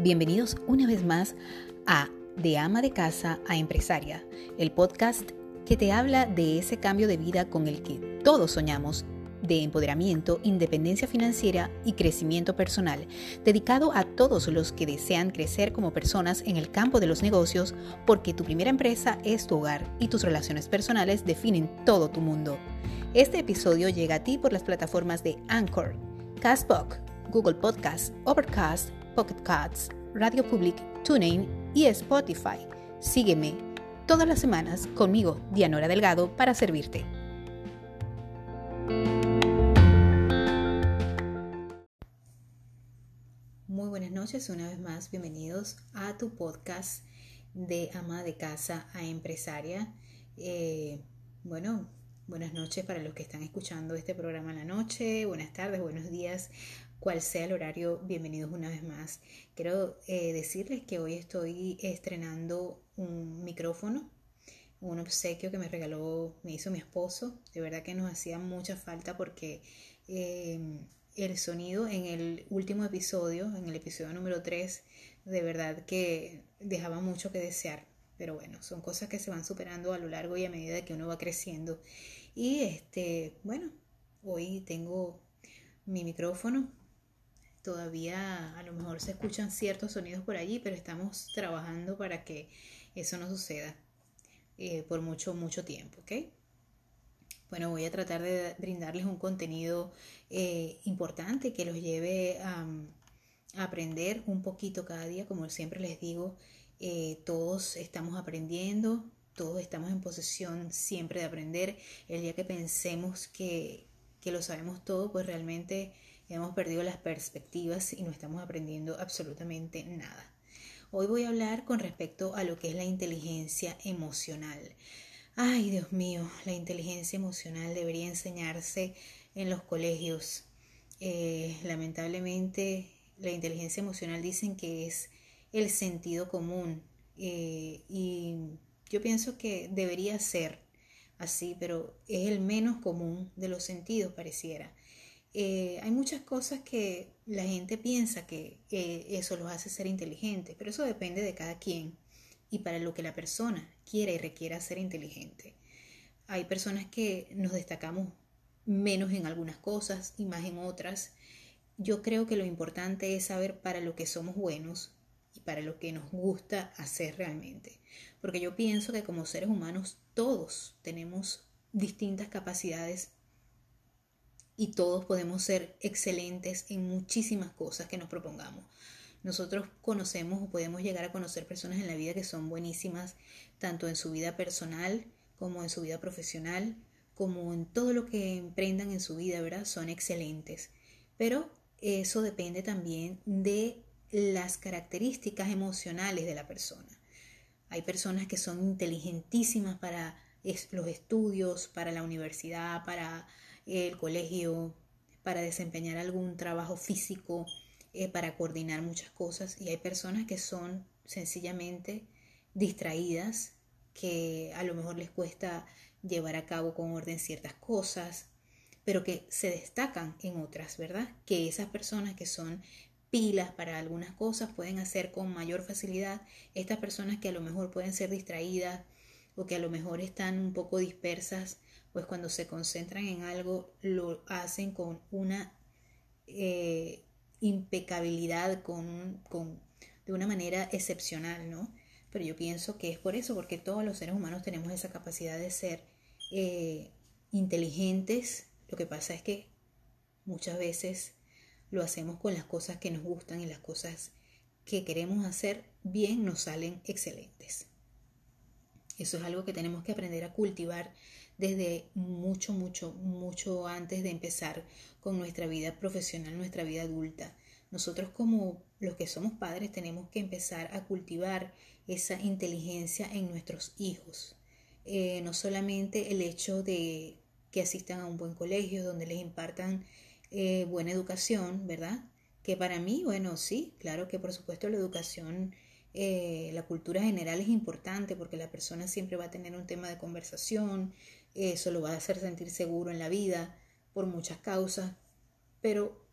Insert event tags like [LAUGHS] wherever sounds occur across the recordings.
Bienvenidos una vez más a De ama de casa a empresaria, el podcast que te habla de ese cambio de vida con el que todos soñamos de empoderamiento, independencia financiera y crecimiento personal, dedicado a todos los que desean crecer como personas en el campo de los negocios, porque tu primera empresa es tu hogar y tus relaciones personales definen todo tu mundo. Este episodio llega a ti por las plataformas de Anchor, Castbox, Google Podcasts, Overcast, Pocket Casts, Radio Public, TuneIn y Spotify. Sígueme todas las semanas conmigo, Dianora Delgado, para servirte. Muy buenas noches, una vez más, bienvenidos a tu podcast de ama de casa a empresaria. Eh, bueno, buenas noches para los que están escuchando este programa en la noche, buenas tardes, buenos días cual sea el horario, bienvenidos una vez más. Quiero eh, decirles que hoy estoy estrenando un micrófono, un obsequio que me regaló, me hizo mi esposo. De verdad que nos hacía mucha falta porque em, el sonido en el último episodio, en el episodio número 3, de verdad que dejaba mucho que desear. Pero bueno, son cosas que se van superando a lo largo y a medida que uno va creciendo. Y este, bueno, hoy tengo mi micrófono Todavía a lo mejor se escuchan ciertos sonidos por allí, pero estamos trabajando para que eso no suceda eh, por mucho, mucho tiempo, ¿ok? Bueno, voy a tratar de brindarles un contenido eh, importante que los lleve a, aprender un poquito cada día. Como siempre les digo, eh, todos estamos aprendiendo, todos estamos en posesión siempre de aprender. El día que pensemos que, que lo sabemos todo, pues realmente hemos perdido las perspectivas y no estamos aprendiendo absolutamente nada. Hoy voy a hablar con respecto a lo que es la inteligencia emocional. Ay, Dios mío, la inteligencia emocional debería enseñarse en los colegios. Eh, lamentablemente, la inteligencia emocional dicen que es el sentido común eh, y yo pienso que debería ser así, pero es el menos común de los sentidos, pareciera. Eh, hay muchas cosas que la gente piensa que eso los hace ser inteligentes, pero eso depende de cada quien y para lo que la persona quiera y requiera ser inteligente. Hay personas que nos destacamos menos en algunas cosas y más en otras. Yo creo que lo importante es saber para lo que somos buenos para lo que nos gusta hacer realmente. Porque yo pienso que como seres humanos todos tenemos distintas capacidades y todos podemos ser excelentes en muchísimas cosas que nos propongamos. Nosotros conocemos o podemos llegar a conocer personas en la vida que son buenísimas, tanto en su vida personal como en su vida profesional, como en todo lo que emprendan en su vida, ¿verdad? Son excelentes. Pero eso depende también de las características emocionales de la persona. Hay personas que son inteligentísimas para los estudios, para la universidad, para el colegio, para desempeñar algún trabajo físico, eh, para coordinar muchas cosas. Y hay personas que son sencillamente distraídas, que a lo mejor les cuesta llevar a cabo con orden ciertas cosas, pero que se destacan en otras, ¿verdad? Que esas personas que son pilas para algunas cosas pueden hacer con mayor facilidad. Estas personas que a lo mejor pueden ser distraídas o que a lo mejor están un poco dispersas pues cuando se concentran en algo lo hacen con una eh, impecabilidad, con, de una manera excepcional, ¿no? Pero yo pienso que es por eso, porque todos los seres humanos tenemos esa capacidad de ser eh, inteligentes. Lo que pasa es que muchas veces lo hacemos con las cosas que nos gustan y las cosas que queremos hacer bien nos salen excelentes. Eso es algo que tenemos que aprender a cultivar desde mucho, mucho, mucho antes de empezar con nuestra vida profesional, nuestra vida adulta. Nosotros como los que somos padres tenemos que empezar a cultivar esa inteligencia en nuestros hijos. Eh, no solamente el hecho de que asistan a un buen colegio donde les impartan eh, buena educación, ¿verdad? Que para mí, bueno, sí, claro que por supuesto la educación, eh, la cultura general es importante porque la persona siempre va a tener un tema de conversación, eso lo va a hacer sentir seguro en la vida por muchas causas, pero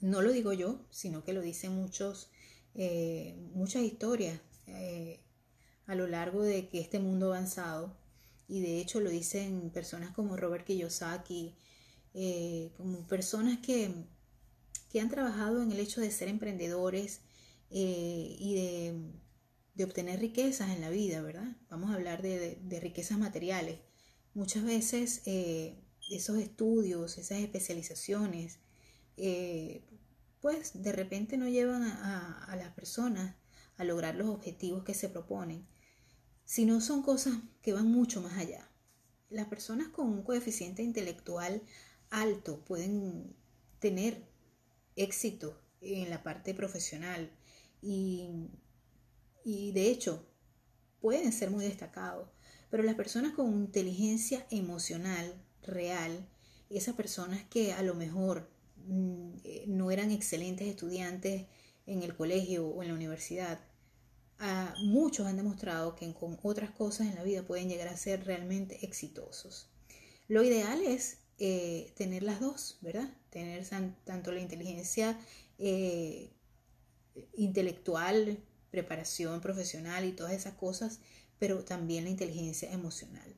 no lo digo yo, sino que lo dicen muchos, eh, muchas historias a lo largo de que este mundo avanzado, y de hecho lo dicen personas como Robert Kiyosaki, eh, como personas que, que, han trabajado en el hecho de ser emprendedores y de, de, obtener riquezas en la vida, ¿verdad? Vamos a hablar de, de riquezas materiales. Muchas veces esos estudios, esas especializaciones, pues de repente no llevan a, las personas a lograr los objetivos que se proponen, sino son cosas que van mucho más allá. Las personas con un coeficiente intelectual alto pueden tener éxito en la parte profesional y, de hecho pueden ser muy destacados, pero las personas con inteligencia emocional real, esas personas que a lo mejor Mm, eh, no eran excelentes estudiantes en el colegio o en la universidad, muchos han demostrado que con otras cosas en la vida pueden llegar a ser realmente exitosos. Lo ideal es eh, tener las dos, ¿verdad? Tener tanto la inteligencia eh, intelectual, preparación profesional y todas esas cosas, pero también la inteligencia emocional.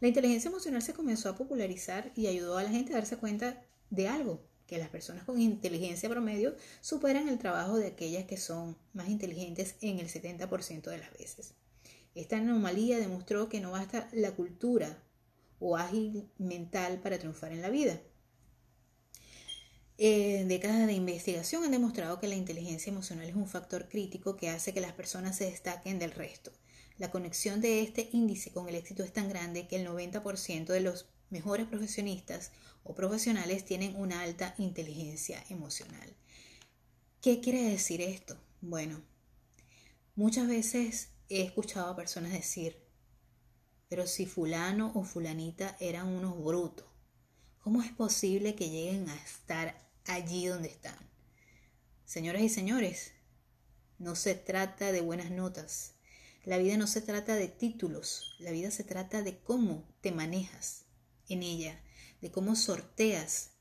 La inteligencia emocional se comenzó a popularizar y ayudó a la gente a darse cuenta de algo, que las personas con inteligencia promedio superan el trabajo de aquellas que son más inteligentes en el 70% de las veces. Esta anomalía demostró que no basta la cultura o ágil mental para triunfar en la vida. Eh, décadas de investigación han demostrado que la inteligencia emocional es un factor crítico que hace que las personas se destaquen del resto. La conexión de este índice con el éxito es tan grande que el 90% de los mejores profesionistas o profesionales tienen una alta inteligencia emocional. ¿Qué quiere decir esto? Bueno, muchas veces he escuchado a personas decir, pero si fulano o fulanita eran unos brutos, ¿cómo es posible que lleguen a estar allí donde están? Señoras y señores, no se trata de buenas notas. La vida no se trata de títulos, la vida se trata de cómo te manejas en ella, de cómo sorteas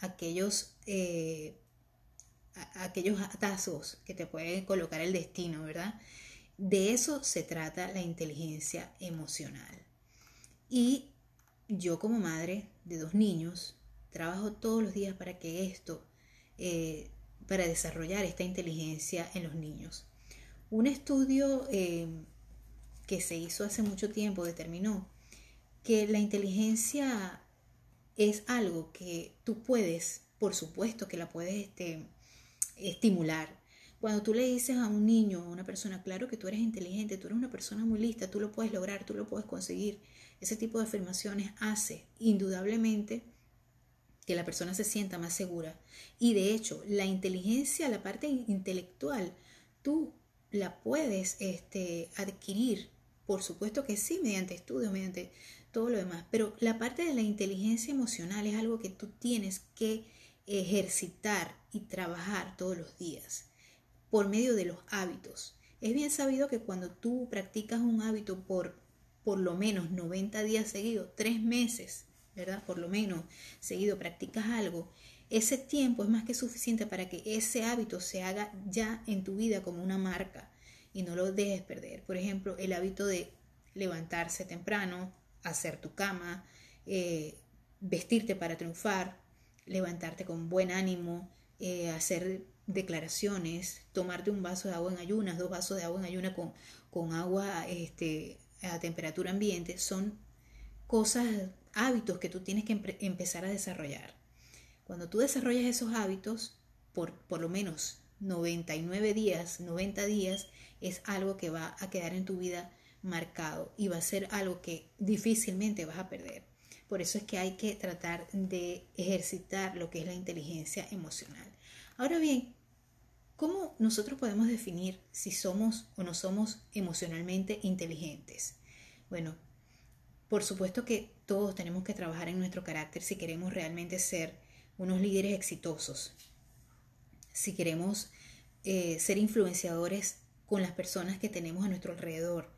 aquellos, eh, aquellos que te pueden colocar el destino, ¿verdad? De eso se trata la inteligencia emocional. Y yo como madre de dos niños, trabajo todos los días para que esto, eh, para desarrollar esta inteligencia en los niños. Un estudio eh, que se hizo hace mucho tiempo determinó que la inteligencia es algo que tú puedes, por supuesto que la puedes este, estimular. Cuando tú le dices a un niño, a una persona, claro que tú eres inteligente, tú eres una persona muy lista, tú lo puedes lograr, tú lo puedes conseguir, ese tipo de afirmaciones hace indudablemente que la persona se sienta más segura. Y de hecho, la inteligencia, la parte intelectual, tú la puedes este, adquirir, por supuesto que sí, mediante estudios, mediante todo lo demás. Pero la parte de la inteligencia emocional es algo que tú tienes que ejercitar y trabajar todos los días por medio de los hábitos. Es bien sabido que cuando tú practicas un hábito por por lo menos 90 días seguidos, tres meses, ¿verdad? Por lo menos seguido practicas algo, ese tiempo es más que suficiente para que ese hábito se haga ya en tu vida como una marca y no lo dejes perder. Por ejemplo, el hábito de levantarse temprano, hacer tu cama, eh, vestirte para triunfar, levantarte con buen ánimo, eh, hacer declaraciones, tomarte un vaso de agua en ayunas, dos vasos de agua en ayunas con, con agua este, a temperatura ambiente, son cosas, hábitos que tú tienes que empezar a desarrollar. Cuando tú desarrollas esos hábitos, por, por lo menos 99 días, 90 días, es algo que va a quedar en tu vida marcado y va a ser algo que difícilmente vas a perder. Por eso es que hay que tratar de ejercitar lo que es la inteligencia emocional. Ahora bien, ¿cómo nosotros podemos definir si somos o no somos emocionalmente inteligentes? Bueno, por supuesto que todos tenemos que trabajar en nuestro carácter si queremos realmente ser unos líderes exitosos, si queremos eh, ser influenciadores con las personas que tenemos a nuestro alrededor,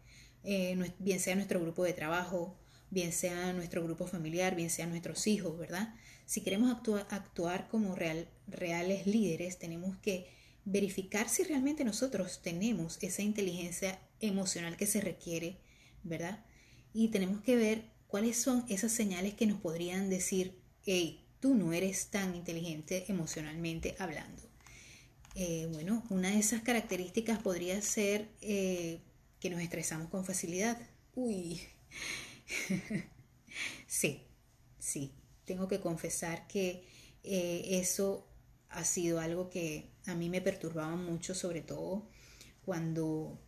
eh, bien sea nuestro grupo de trabajo bien sea nuestro grupo familiar, bien sea nuestros hijos, ¿verdad? Si queremos actuar, actuar como real, reales líderes, tenemos que verificar si realmente nosotros tenemos esa inteligencia emocional que se requiere, ¿verdad? Y tenemos que ver cuáles son esas señales que nos podrían decir, hey, tú no eres tan inteligente emocionalmente hablando. Eh, bueno, una de esas características podría ser eh, que nos estresamos con facilidad. Uy, [LAUGHS] sí, sí, tengo que confesar que eh, eso ha sido algo que a mí me perturbaba mucho, sobre todo cuando,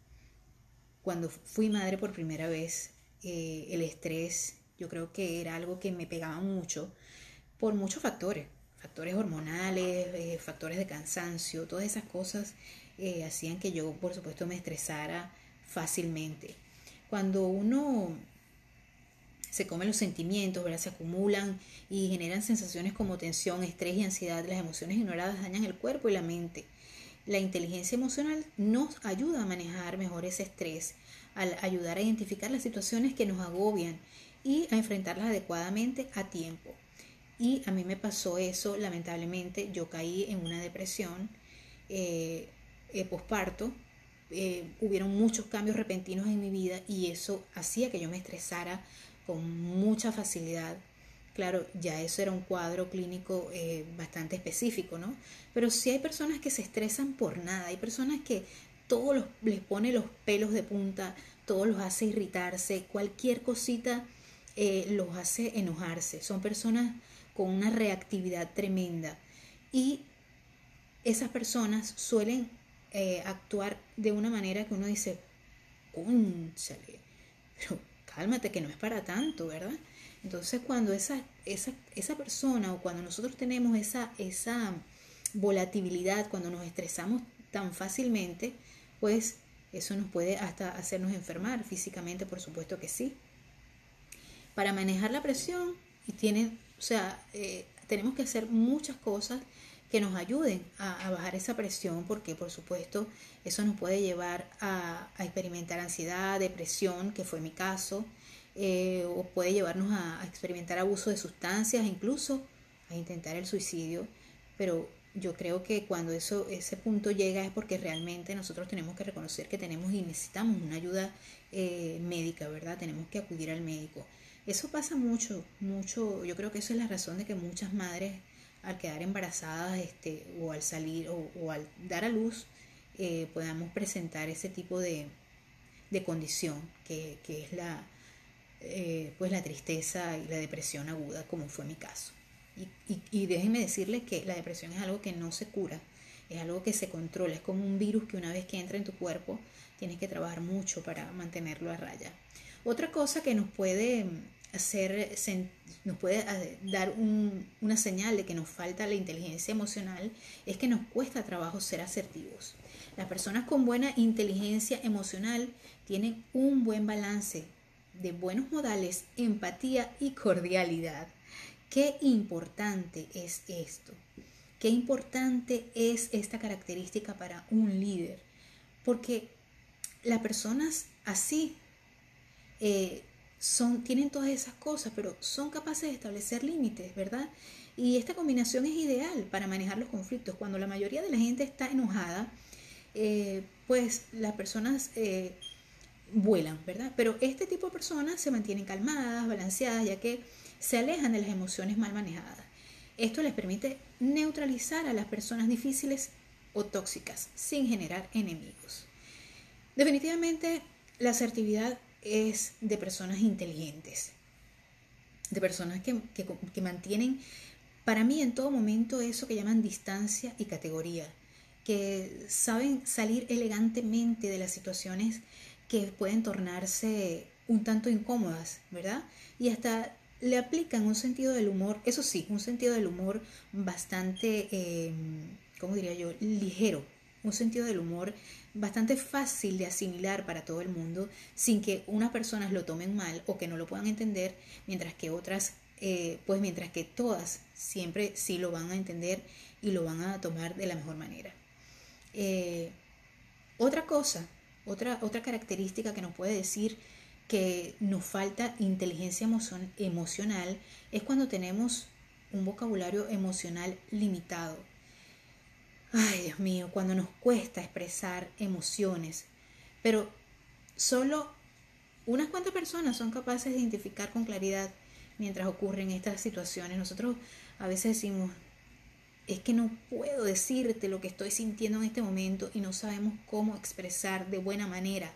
cuando fui madre por primera vez. Eh, el estrés, yo creo que era algo que me pegaba mucho por muchos factores, factores hormonales, eh, factores de cansancio, todas esas cosas hacían que yo, por supuesto, me estresara fácilmente. Cuando uno se comen los sentimientos, ¿verdad? se acumulan y generan sensaciones como tensión, estrés y ansiedad. Las emociones ignoradas dañan el cuerpo y la mente. La inteligencia emocional nos ayuda a manejar mejor ese estrés, al ayudar a identificar las situaciones que nos agobian y a enfrentarlas adecuadamente a tiempo. Y a mí me pasó eso, lamentablemente, yo caí en una depresión eh, eh posparto, eh, hubieron muchos cambios repentinos en mi vida y eso hacía que yo me estresara con mucha facilidad. Claro, ya eso era un cuadro clínico eh, bastante específico, ¿no? Pero sí hay personas que se estresan por nada, hay personas que todo les pone los pelos de punta, todo los hace irritarse, cualquier cosita eh, los hace enojarse. Son personas con una reactividad tremenda y esas personas suelen eh, actuar de una manera que uno dice, ¡cónchale! Pero cálmate que no es para tanto, ¿verdad? Entonces cuando esa, esa, esa persona o cuando nosotros tenemos esa, esa volatilidad, cuando nos estresamos tan fácilmente, pues eso nos puede hasta hacernos enfermar físicamente, por supuesto que sí. Para manejar la presión, y tiene, o sea, eh, tenemos que hacer muchas cosas que nos ayuden a, bajar esa presión, porque por supuesto eso nos puede llevar a, experimentar ansiedad, depresión, que fue mi caso, eh, o puede llevarnos a, experimentar abuso de sustancias, incluso a intentar el suicidio, pero yo creo que cuando eso, ese punto llega es porque realmente nosotros tenemos que reconocer que tenemos y necesitamos una ayuda eh, médica, ¿verdad? Tenemos que acudir al médico. Eso pasa mucho, mucho, yo creo que eso es la razón de que muchas madres al quedar embarazadas este, o al salir o, al dar a luz eh, podamos presentar ese tipo de, condición que, es la, eh, pues la tristeza y la depresión aguda como fue mi caso. Y, y, déjenme decirles que la depresión es algo que no se cura, es algo que se controla, es como un virus que una vez que entra en tu cuerpo tienes que trabajar mucho para mantenerlo a raya. Otra cosa que nos puede hacer, nos puede dar una señal de que nos falta la inteligencia emocional es que nos cuesta trabajo ser asertivos. Las personas con buena inteligencia emocional tienen un buen balance de buenos modales, empatía y cordialidad. Qué importante es esto. Qué importante es esta característica para un líder. Porque las personas así eh, son, tienen todas esas cosas, pero son capaces de establecer límites, ¿verdad? Y esta combinación es ideal para manejar los conflictos. Cuando la mayoría de la gente está enojada, eh, pues las personas eh, vuelan, ¿verdad? Pero este tipo de personas se mantienen calmadas, balanceadas, ya que se alejan de las emociones mal manejadas. Esto les permite neutralizar a las personas difíciles o tóxicas sin generar enemigos. Definitivamente, la asertividad es de personas inteligentes, de personas que, mantienen para mí en todo momento eso que llaman distancia y categoría, que saben salir elegantemente de las situaciones que pueden tornarse un tanto incómodas, ¿verdad? Y hasta le aplican un sentido del humor, eso sí, un sentido del humor bastante, eh, ¿cómo diría yo?, ligero, un sentido del humor bastante fácil de asimilar para todo el mundo sin que unas personas lo tomen mal o que no lo puedan entender, mientras que otras, eh, pues mientras que todas siempre sí lo van a entender y lo van a tomar de la mejor manera. Eh, otra cosa, otra, otra característica que nos puede decir que nos falta inteligencia emocional es cuando tenemos un vocabulario emocional limitado. Ay, Dios mío, cuando nos cuesta expresar emociones, pero solo unas cuantas personas son capaces de identificar con claridad mientras ocurren estas situaciones. Nosotros a veces decimos, es que no puedo decirte lo que estoy sintiendo en este momento y no sabemos cómo expresar de buena manera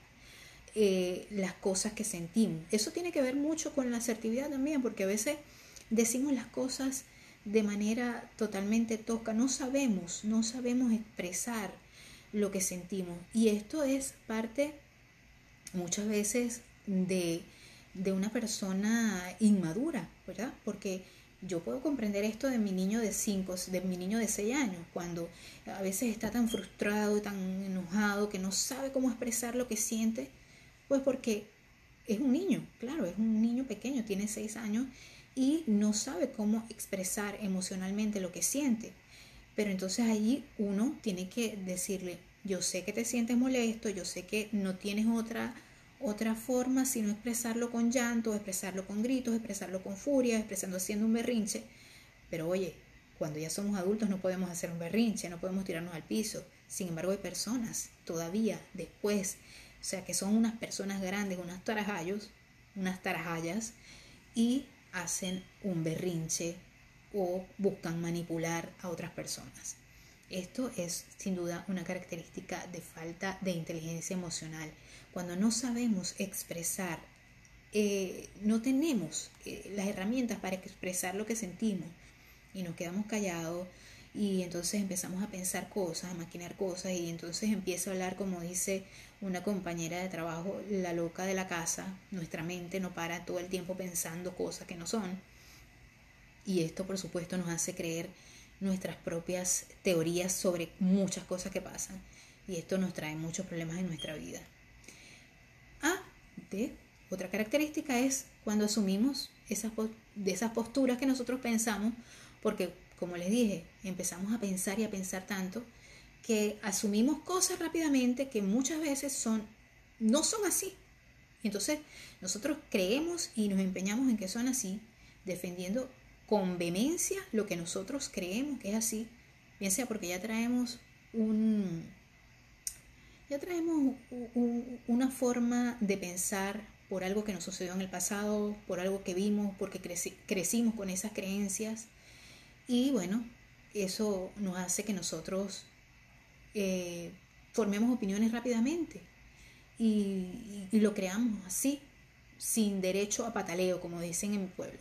eh, las cosas que sentimos. Eso tiene que ver mucho con la asertividad también, porque a veces decimos las cosas de manera totalmente tosca, no sabemos, no sabemos expresar lo que sentimos. Y esto es parte muchas veces de, de una persona inmadura, ¿verdad? Porque yo puedo comprender esto de mi niño de 5, de mi niño de 6 años, cuando a veces está tan frustrado, tan enojado, que no sabe cómo expresar lo que siente, pues porque es un niño, claro, es un niño pequeño, tiene 6 años y no sabe cómo expresar emocionalmente lo que siente. Pero entonces allí uno tiene que decirle, yo sé que te sientes molesto, yo sé que no tienes otra otra forma sino expresarlo con llanto, expresarlo con gritos, expresarlo con furia, expresando haciendo un berrinche. Pero oye, cuando ya somos adultos no podemos hacer un berrinche, no podemos tirarnos al piso. Sin embargo, hay personas todavía después, o sea, que son unas personas grandes, unas tarajallos, unas tarajallas, y hacen un berrinche o buscan manipular a otras personas. Esto es sin duda una característica de falta de inteligencia emocional cuando no sabemos expresar, eh, no tenemos eh, las herramientas para expresar lo que sentimos y nos quedamos callados y entonces empezamos a pensar cosas, a maquinar cosas y entonces empiezo a hablar como dice una compañera de trabajo, la loca de la casa, nuestra mente no para todo el tiempo pensando cosas que no son y esto por supuesto nos hace creer nuestras propias teorías sobre muchas cosas que pasan y esto nos trae muchos problemas en nuestra vida. Ah, de otra característica es cuando asumimos esas, de esas posturas que nosotros pensamos, porque como les dije, empezamos a pensar y a pensar tanto que asumimos cosas rápidamente que muchas veces son no son así. Entonces, nosotros creemos y nos empeñamos en que son así, defendiendo con vehemencia lo que nosotros creemos que es así, bien sea porque ya traemos un ya traemos una forma de pensar por algo que nos sucedió en el pasado, por algo que vimos, porque crecimos con esas creencias. Y bueno, eso nos hace que nosotros eh, formemos opiniones rápidamente y, lo creamos así, sin derecho a pataleo, como dicen en mi pueblo.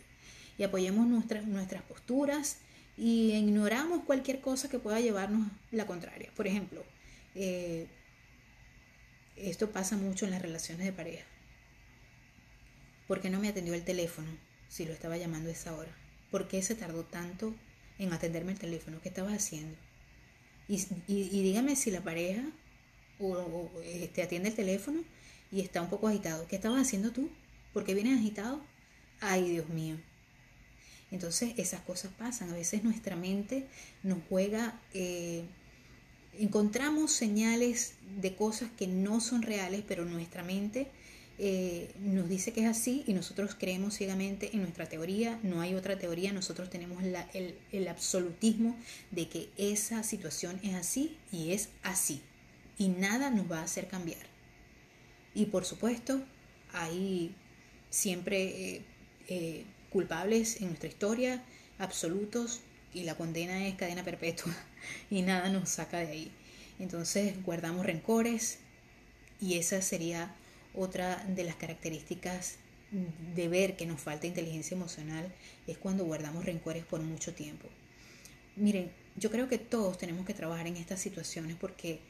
Y apoyemos nuestras, nuestras posturas y ignoramos cualquier cosa que pueda llevarnos la contraria. Por ejemplo, eh, esto pasa mucho en las relaciones de pareja. ¿Por qué no me atendió el teléfono si lo estaba llamando a esa hora? ¿Por qué se tardó tanto en atenderme el teléfono? ¿Qué estabas haciendo? Y, dígame si la pareja o, te este, atiende el teléfono y está un poco agitado. ¿Qué estabas haciendo tú? ¿Por qué vienes agitado? Ay, Dios mío. Entonces esas cosas pasan. A veces nuestra mente nos juega eh, encontramos señales de cosas que no son reales, pero nuestra mente eh, nos dice que es así y nosotros creemos ciegamente en nuestra teoría, no hay otra teoría, nosotros tenemos el, el absolutismo de que esa situación es así y es así y nada nos va a hacer cambiar. Y por supuesto, hay siempre eh, eh, culpables en nuestra historia, absolutos, y la condena es cadena perpetua [LAUGHS] y nada nos saca de ahí. Entonces guardamos rencores y esa sería otra de las características de ver que nos falta inteligencia emocional, es cuando guardamos rencores por mucho tiempo. Miren, yo creo que todos tenemos que trabajar en estas situaciones porque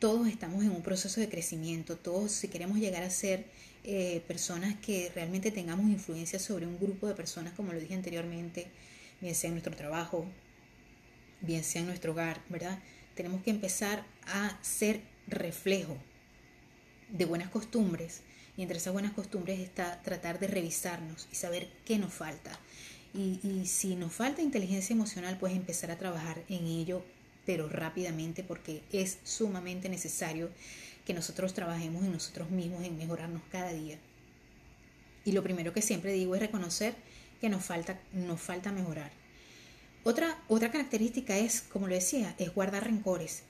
todos estamos en un proceso de crecimiento, todos si queremos llegar a ser eh, personas que realmente tengamos influencia sobre un grupo de personas, como lo dije anteriormente, bien sea en nuestro trabajo, bien sea en nuestro hogar, ¿verdad? Tenemos que empezar a ser reflejo de buenas costumbres y entre esas buenas costumbres está tratar de revisarnos y saber qué nos falta. Y, si nos falta inteligencia emocional, pues empezar a trabajar en ello, pero rápidamente porque es sumamente necesario que nosotros trabajemos en nosotros mismos, en mejorarnos cada día. Y lo primero que siempre digo es reconocer que nos falta, nos falta mejorar. Otra, otra característica es, como lo decía, es guardar rencores.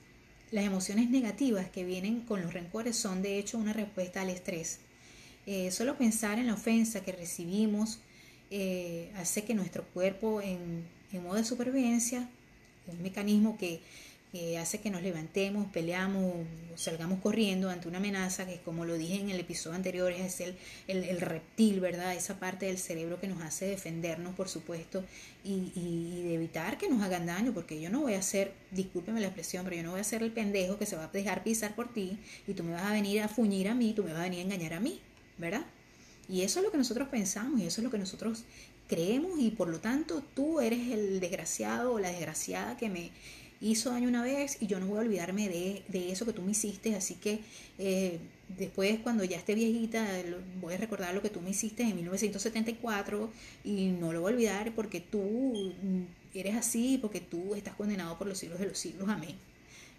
Las emociones negativas que vienen con los rencores son de hecho una respuesta al estrés. Eh, solo pensar en la ofensa que recibimos eh, hace que nuestro cuerpo en, en modo de supervivencia, un mecanismo que hace que nos levantemos, peleamos, salgamos corriendo ante una amenaza, que como lo dije en el episodio anterior, es el, el, reptil, ¿verdad? Esa parte del cerebro que nos hace defendernos, por supuesto, y, y, de evitar que nos hagan daño, porque yo no voy a ser, discúlpeme la expresión, pero yo no voy a ser el pendejo que se va a dejar pisar por ti y tú me vas a venir a fuñir a mí, tú me vas a venir a engañar a mí, ¿verdad? Y eso es lo que nosotros pensamos y eso es lo que nosotros creemos y por lo tanto tú eres el desgraciado o la desgraciada que me hizo daño una vez y yo no voy a olvidarme de, de eso que tú me hiciste, así que eh, después cuando ya esté viejita voy a recordar lo que tú me hiciste en 1974 y no lo voy a olvidar porque tú eres así, porque tú estás condenado por los siglos de los siglos, amén.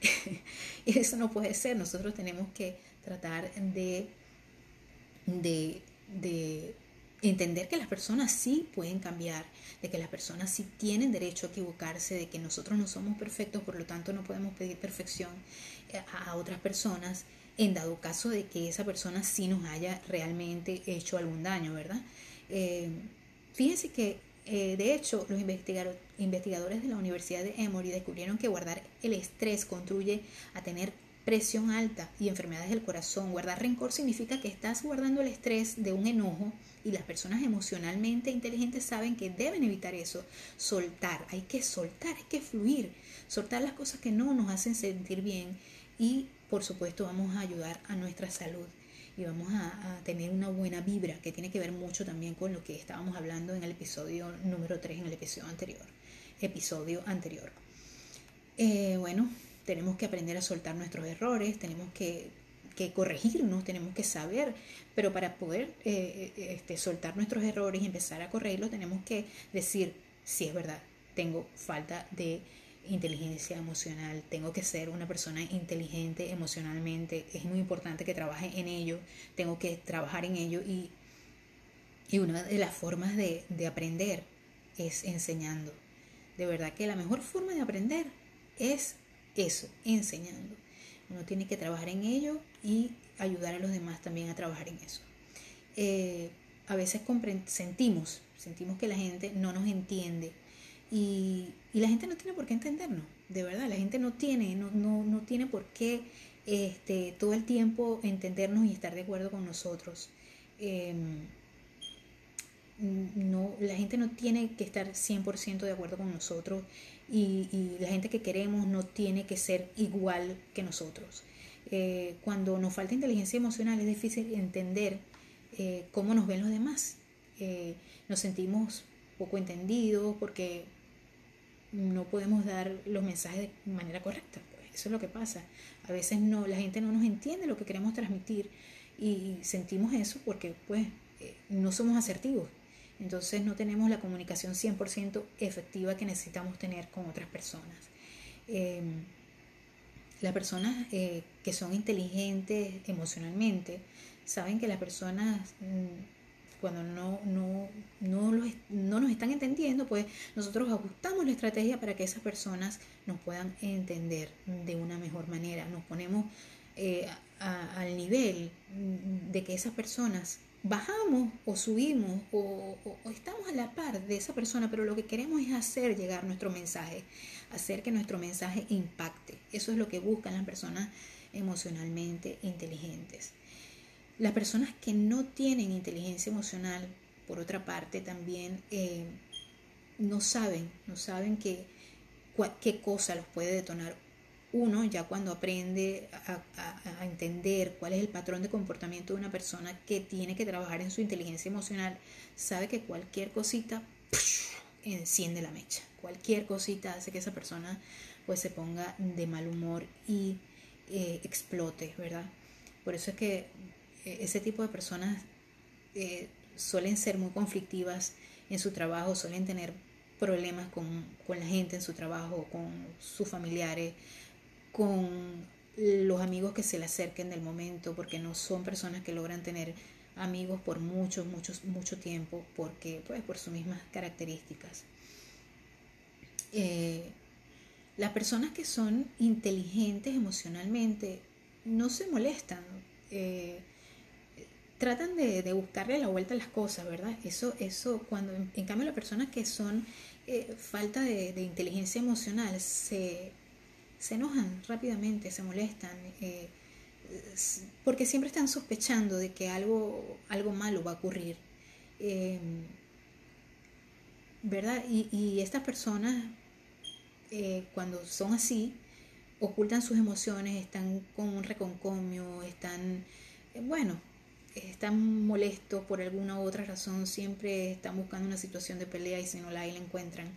[LAUGHS] eso no puede ser, nosotros tenemos que tratar de, de entender que las personas sí pueden cambiar, de que las personas sí tienen derecho a equivocarse, de que nosotros no somos perfectos, por lo tanto no podemos pedir perfección eh, a otras personas en dado caso de que esa persona sí nos haya realmente hecho algún daño, ¿verdad? Eh, fíjense que, eh, de hecho, los investigadores de la Universidad de Emory descubrieron que guardar el estrés contribuye a tener presión alta y enfermedades del corazón. Guardar rencor significa que estás guardando el estrés de un enojo y las personas emocionalmente inteligentes saben que deben evitar eso. Soltar, hay que soltar, hay que fluir, soltar las cosas que no nos hacen sentir bien y por supuesto vamos a ayudar a nuestra salud y vamos a, tener una buena vibra que tiene que ver mucho también con lo que estábamos hablando en el episodio número 3, en el episodio anterior. Episodio anterior. Eh, bueno, tenemos que aprender a soltar nuestros errores, tenemos que, corregirnos, tenemos que saber, pero para poder eh, eh, este, soltar nuestros errores y empezar a corregirlos, tenemos que decir, si es verdad, tengo falta de inteligencia emocional, tengo que ser una persona inteligente emocionalmente, es muy importante que trabaje en ello, tengo que trabajar en ello y, una de las formas de, de aprender es enseñando. De verdad que la mejor forma de aprender es eso, enseñando. Uno tiene que trabajar en ello y ayudar a los demás también a trabajar en eso. Eh, a veces sentimos, sentimos que la gente no nos entiende y, y, la gente no tiene por qué entendernos, de verdad, la gente no tiene, no, no, no tiene por qué este, todo el tiempo entendernos y estar de acuerdo con nosotros. Em, no, la gente no tiene que estar 100% de acuerdo con nosotros y, la gente que queremos no tiene que ser igual que nosotros. Eh, cuando nos falta inteligencia emocional es difícil entender eh, cómo nos ven los demás. Eh, nos sentimos poco entendidos porque no podemos dar los mensajes de manera correcta. Eso es lo que pasa. A veces no, la gente no nos entiende lo que queremos transmitir y sentimos eso porque pues no somos asertivos. Entonces no tenemos la comunicación 100% efectiva que necesitamos tener con otras personas. Em, las personas eh, que son inteligentes emocionalmente saben que las personas mm, cuando no, no, no, no, nos están entendiendo, pues nosotros ajustamos la estrategia para que esas personas nos puedan entender de una mejor manera. Nos ponemos eh, al nivel mm, de que esas personas bajamos o subimos o, estamos a la par de esa persona, pero lo que queremos es hacer llegar nuestro mensaje, hacer que nuestro mensaje impacte. Eso es lo que buscan las personas emocionalmente inteligentes. Las personas que no tienen inteligencia emocional, por otra parte, también eh, no saben, no saben qué cosa los puede detonar uno ya cuando aprende a, entender cuál es el patrón de comportamiento de una persona que tiene que trabajar en su inteligencia emocional, sabe que cualquier cosita enciende la mecha. Cualquier cosita hace que esa persona pues se ponga de mal humor y eh, explote, ¿verdad? Por eso es que eh, ese tipo de personas eh, suelen ser muy conflictivas en su trabajo, suelen tener problemas con, con la gente en su trabajo, con sus familiares, con los amigos que se le acerquen del momento, porque no son personas que logran tener amigos por mucho, mucho, mucho tiempo, porque, pues, por sus mismas características. Eh, las personas que son inteligentes emocionalmente no se molestan, eh, tratan de, buscarle la vuelta a las cosas, ¿verdad? Eso, eso cuando, en, cambio, las personas que son eh, falta de, inteligencia emocional se, se, enojan rápidamente, se molestan, eh, porque siempre están sospechando de que algo, algo malo va a ocurrir. Em, ¿Verdad? Y, estas personas, eh, cuando son así, ocultan sus emociones, están con un reconcomio, están, bueno, están molestos por alguna u otra razón, siempre están buscando una situación de pelea y si no la hay la encuentran.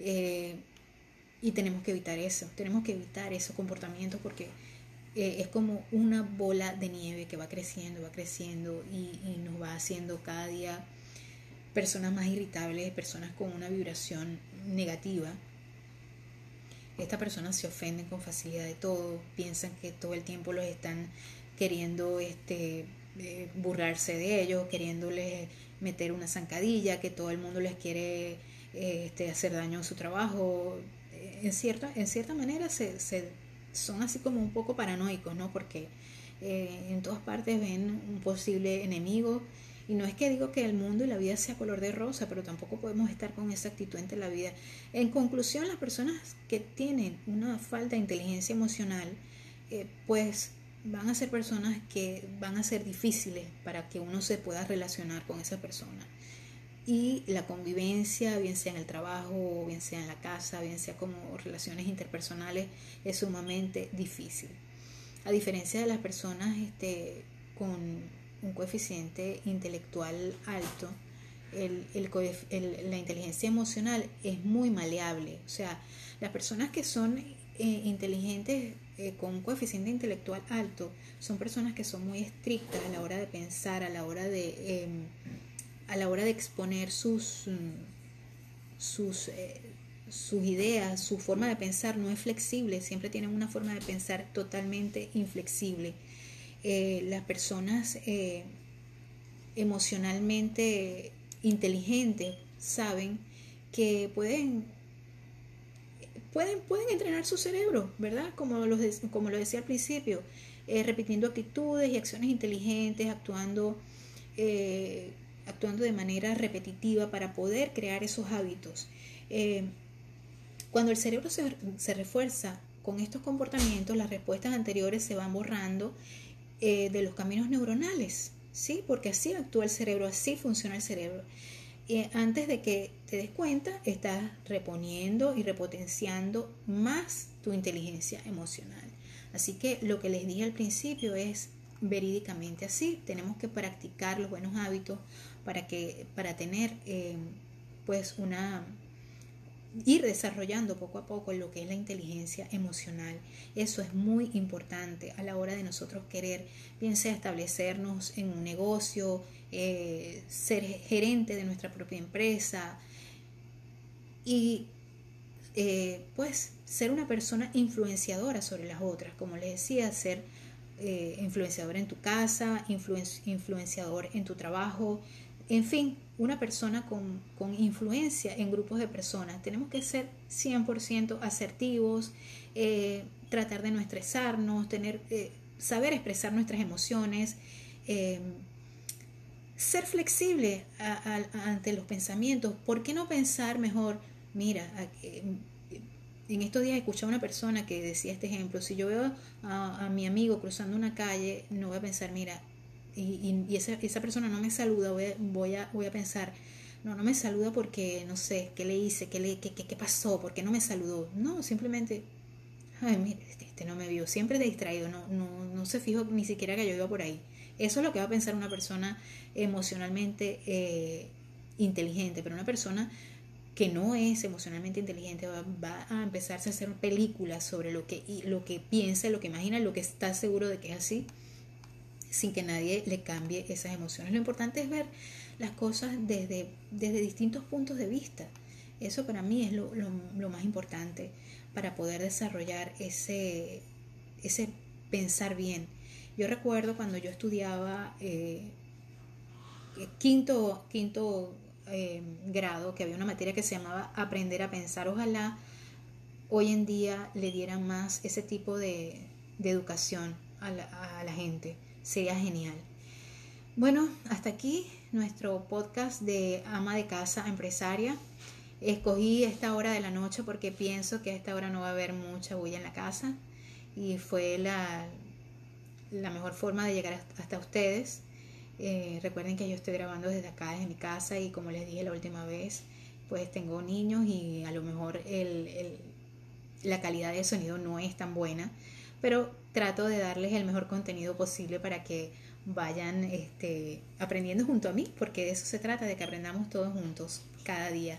Eh, y tenemos que evitar eso, tenemos que evitar esos comportamientos porque eh, es como una bola de nieve que va creciendo, va creciendo y, nos va haciendo cada día personas más irritables, personas con una vibración negativa. Estas personas se ofenden con facilidad de todo, piensan que todo el tiempo los están queriendo este, burlarse de ellos, queriéndoles meter una zancadilla, que todo el mundo les quiere este, hacer daño en su trabajo. En cierta, en cierta manera se, son así como un poco paranoicos, ¿no? Porque eh, en todas partes ven un posible enemigo. Y no es que digo que el mundo y la vida sea color de rosa, pero tampoco podemos estar con esa actitud ante la vida. En conclusión, las personas que tienen una falta de inteligencia emocional, eh, pues van a ser personas que van a ser difíciles para que uno se pueda relacionar con esa persona. Y la convivencia, bien sea en el trabajo, bien sea en la casa, bien sea como relaciones interpersonales, es sumamente difícil. A diferencia de las personas este, con un coeficiente intelectual alto, la inteligencia emocional es muy maleable. O sea, las personas que son eh, inteligentes eh, con un coeficiente intelectual alto son personas que son muy estrictas a la hora de pensar, a la hora de, em, a la hora de exponer sus, sus, eh, sus ideas, su forma de pensar no es flexible, siempre tienen una forma de pensar totalmente inflexible. Eh, las personas emocionalmente inteligentes saben que pueden pueden, pueden entrenar su cerebro, ¿verdad? Como lo, como lo decía al principio, eh, repitiendo actitudes y acciones inteligentes, actuando, eh, actuando de manera repetitiva para poder crear esos hábitos. Eh, cuando el cerebro se, refuerza con estos comportamientos, las respuestas anteriores se van borrando de los caminos neuronales, ¿sí? Porque así actúa el cerebro, así funciona el cerebro antes de que te des cuenta, estás reponiendo y repotenciando más tu inteligencia emocional. Así que lo que les dije al principio es verídicamente así. Tenemos que practicar los buenos hábitos para que para tener eh, pues una ir desarrollando poco a poco lo que es la inteligencia emocional. Eso es muy importante a la hora de nosotros querer, bien sea establecernos en un negocio, eh, ser gerente de nuestra propia empresa y eh, pues ser una persona influenciadora sobre las otras, como les decía, ser eh, influenciador en tu casa, influenciador en tu trabajo, en fin, una persona con, influencia en grupos de personas. Tenemos que ser 100% asertivos, eh, tratar de no estresarnos, tener, eh, saber expresar nuestras emociones, eh, ser flexible ante los pensamientos. ¿Por qué no pensar mejor? Mira, en estos días escuché a una persona que decía este ejemplo, si yo veo a, a mi amigo cruzando una calle, no voy a pensar, mira, y, y, esa, esa, persona no me saluda, voy a, voy, a, voy a pensar, no, no me saluda porque no sé, ¿qué le hice? ¿Qué, le, qué, qué, pasó? ¿Por qué no me saludó? No, simplemente, ay, mire, este, este, no me vio, siempre distraído, no, no, no se fijó ni siquiera que yo iba por ahí. Eso es lo que va a pensar una persona emocionalmente eh, inteligente, pero una persona que no es emocionalmente inteligente va, a empezarse a hacer películas sobre lo que, lo que piensa, lo que imagina, lo que está seguro de que es así sin que nadie le cambie esas emociones. Lo importante es ver las cosas desde, desde distintos puntos de vista. Eso para mí es lo, más importante para poder desarrollar ese, ese pensar bien. Yo recuerdo cuando yo estudiaba, eh, quinto, quinto eh, grado que había una materia que se llamaba aprender a pensar. Ojalá hoy en día le dieran más ese tipo de, educación a la, gente. Sería genial. Bueno, hasta aquí nuestro podcast de ama de casa empresaria. Escogí esta hora de la noche porque pienso que a esta hora no va a haber mucha bulla en la casa y fue la, la mejor forma de llegar hasta ustedes. Eh, recuerden que yo estoy grabando desde acá, desde mi casa y como les dije la última vez, pues tengo niños y a lo mejor el, la calidad de sonido no es tan buena, pero trato de darles el mejor contenido posible para que vayan este, aprendiendo junto a mí, porque de eso se trata, de que aprendamos todos juntos cada día.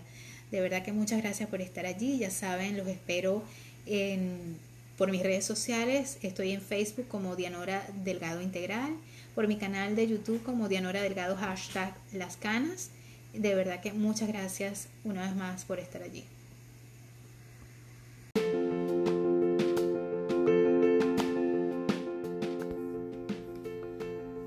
De verdad que muchas gracias por estar allí, ya saben, los espero en, por mis redes sociales, estoy en Facebook como Dianora Delgado Integral por mi canal de YouTube como Dianora Delgado hashtag Las Canas. De verdad que muchas gracias una vez más por estar allí.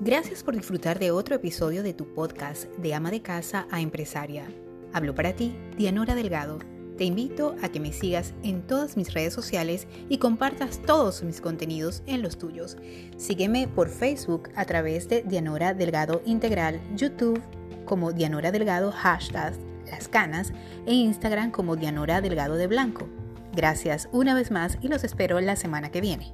Gracias por disfrutar de otro episodio de tu podcast de ama de casa a empresaria. Hablo para ti, Dianora Delgado te invito a que me sigas en todas mis redes sociales y compartas todos mis contenidos en los tuyos. Sígueme por Facebook a través de Dianora Delgado Integral, YouTube como Dianora Delgado hashtag Las Canas e Instagram como Dianora Delgado de Blanco. Gracias una vez más y los espero la semana que viene.